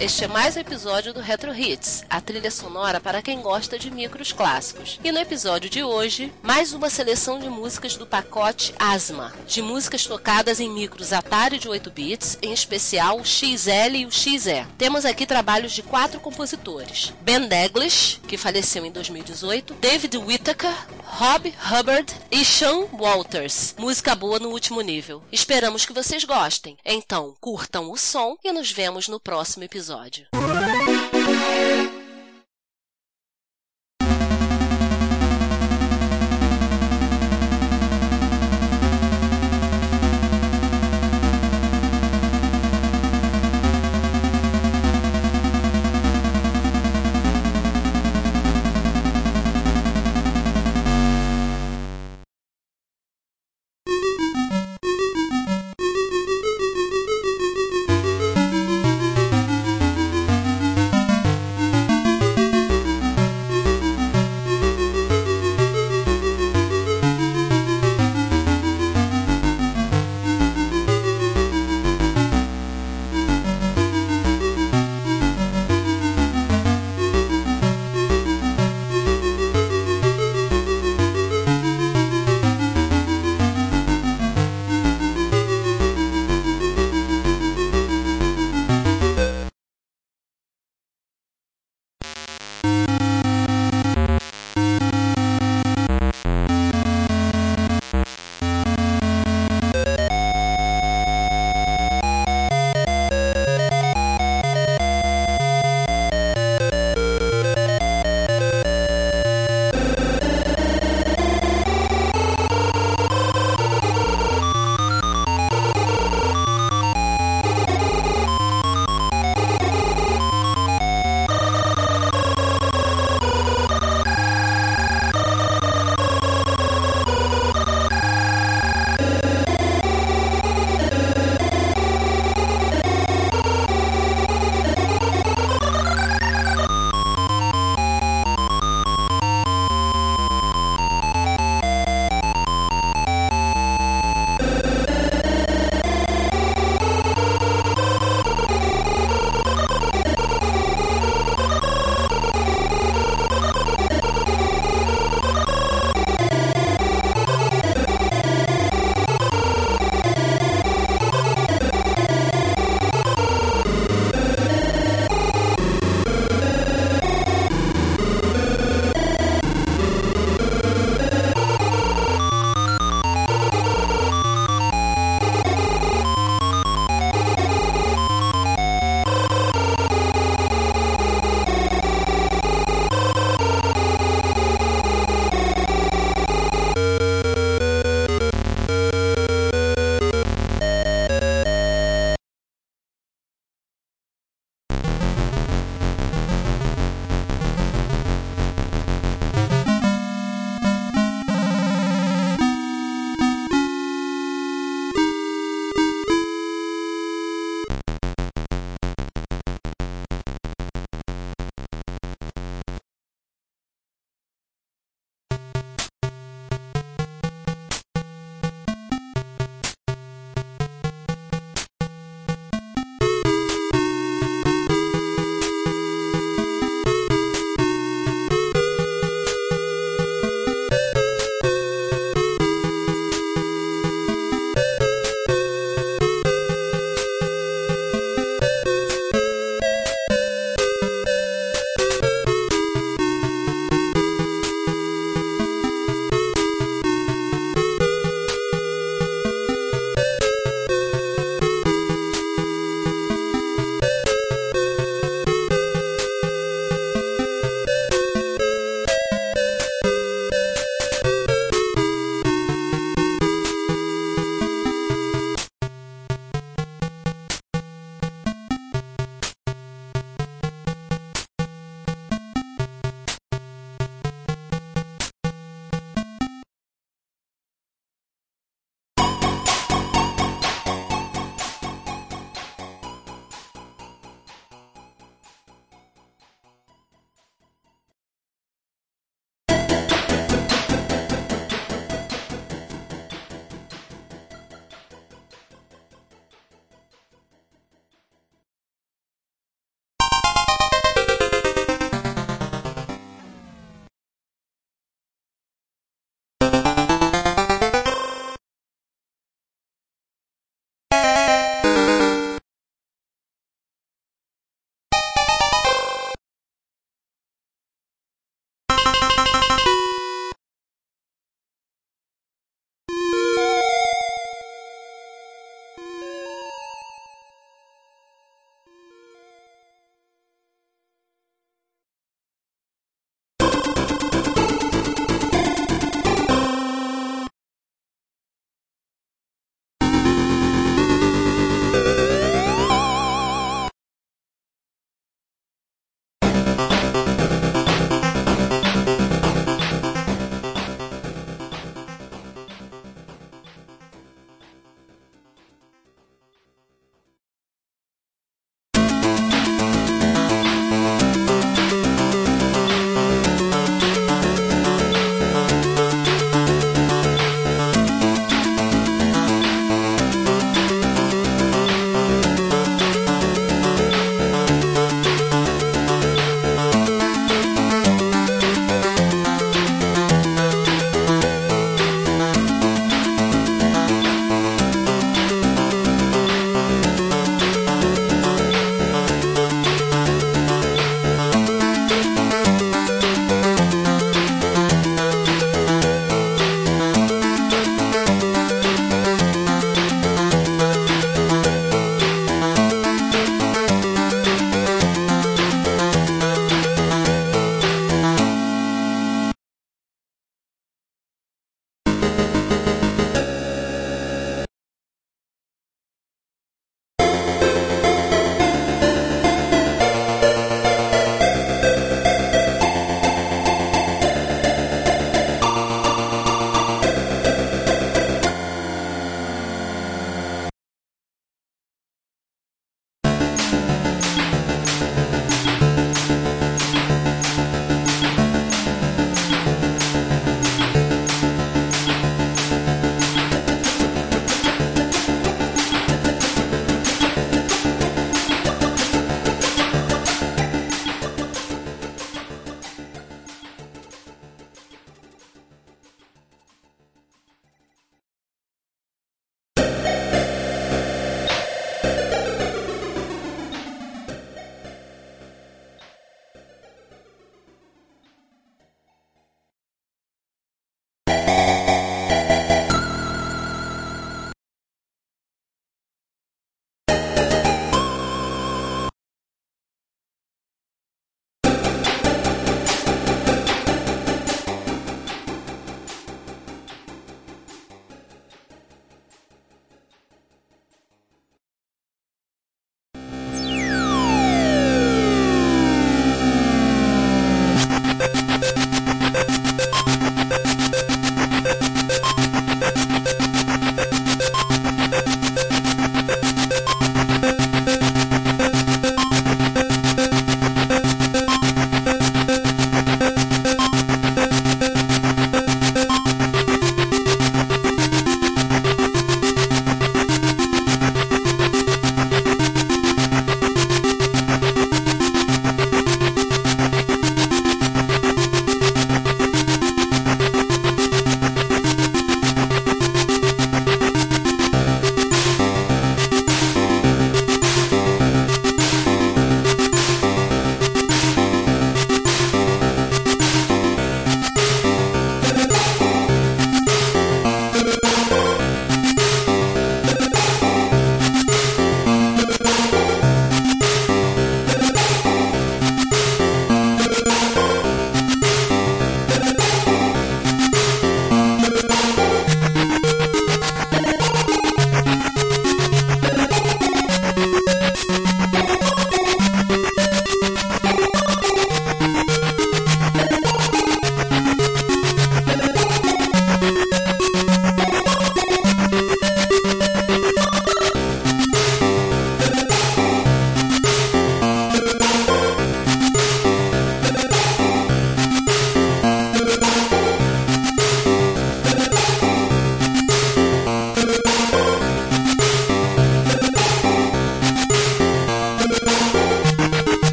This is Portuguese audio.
Este é mais um episódio do Retro Hits, a trilha sonora para quem gosta de micros clássicos. E no episódio de hoje, mais uma seleção de músicas do pacote Asma, de músicas tocadas em micros Atari de 8 bits, em especial o XL e o XE. Temos aqui trabalhos de quatro compositores: Ben Daglish, que faleceu em 2018, David Whittaker, Rob Hubbard e Sean Walters. Música boa no último nível. Esperamos que vocês gostem. Então, curtam o som e nos vemos no próximo episódio.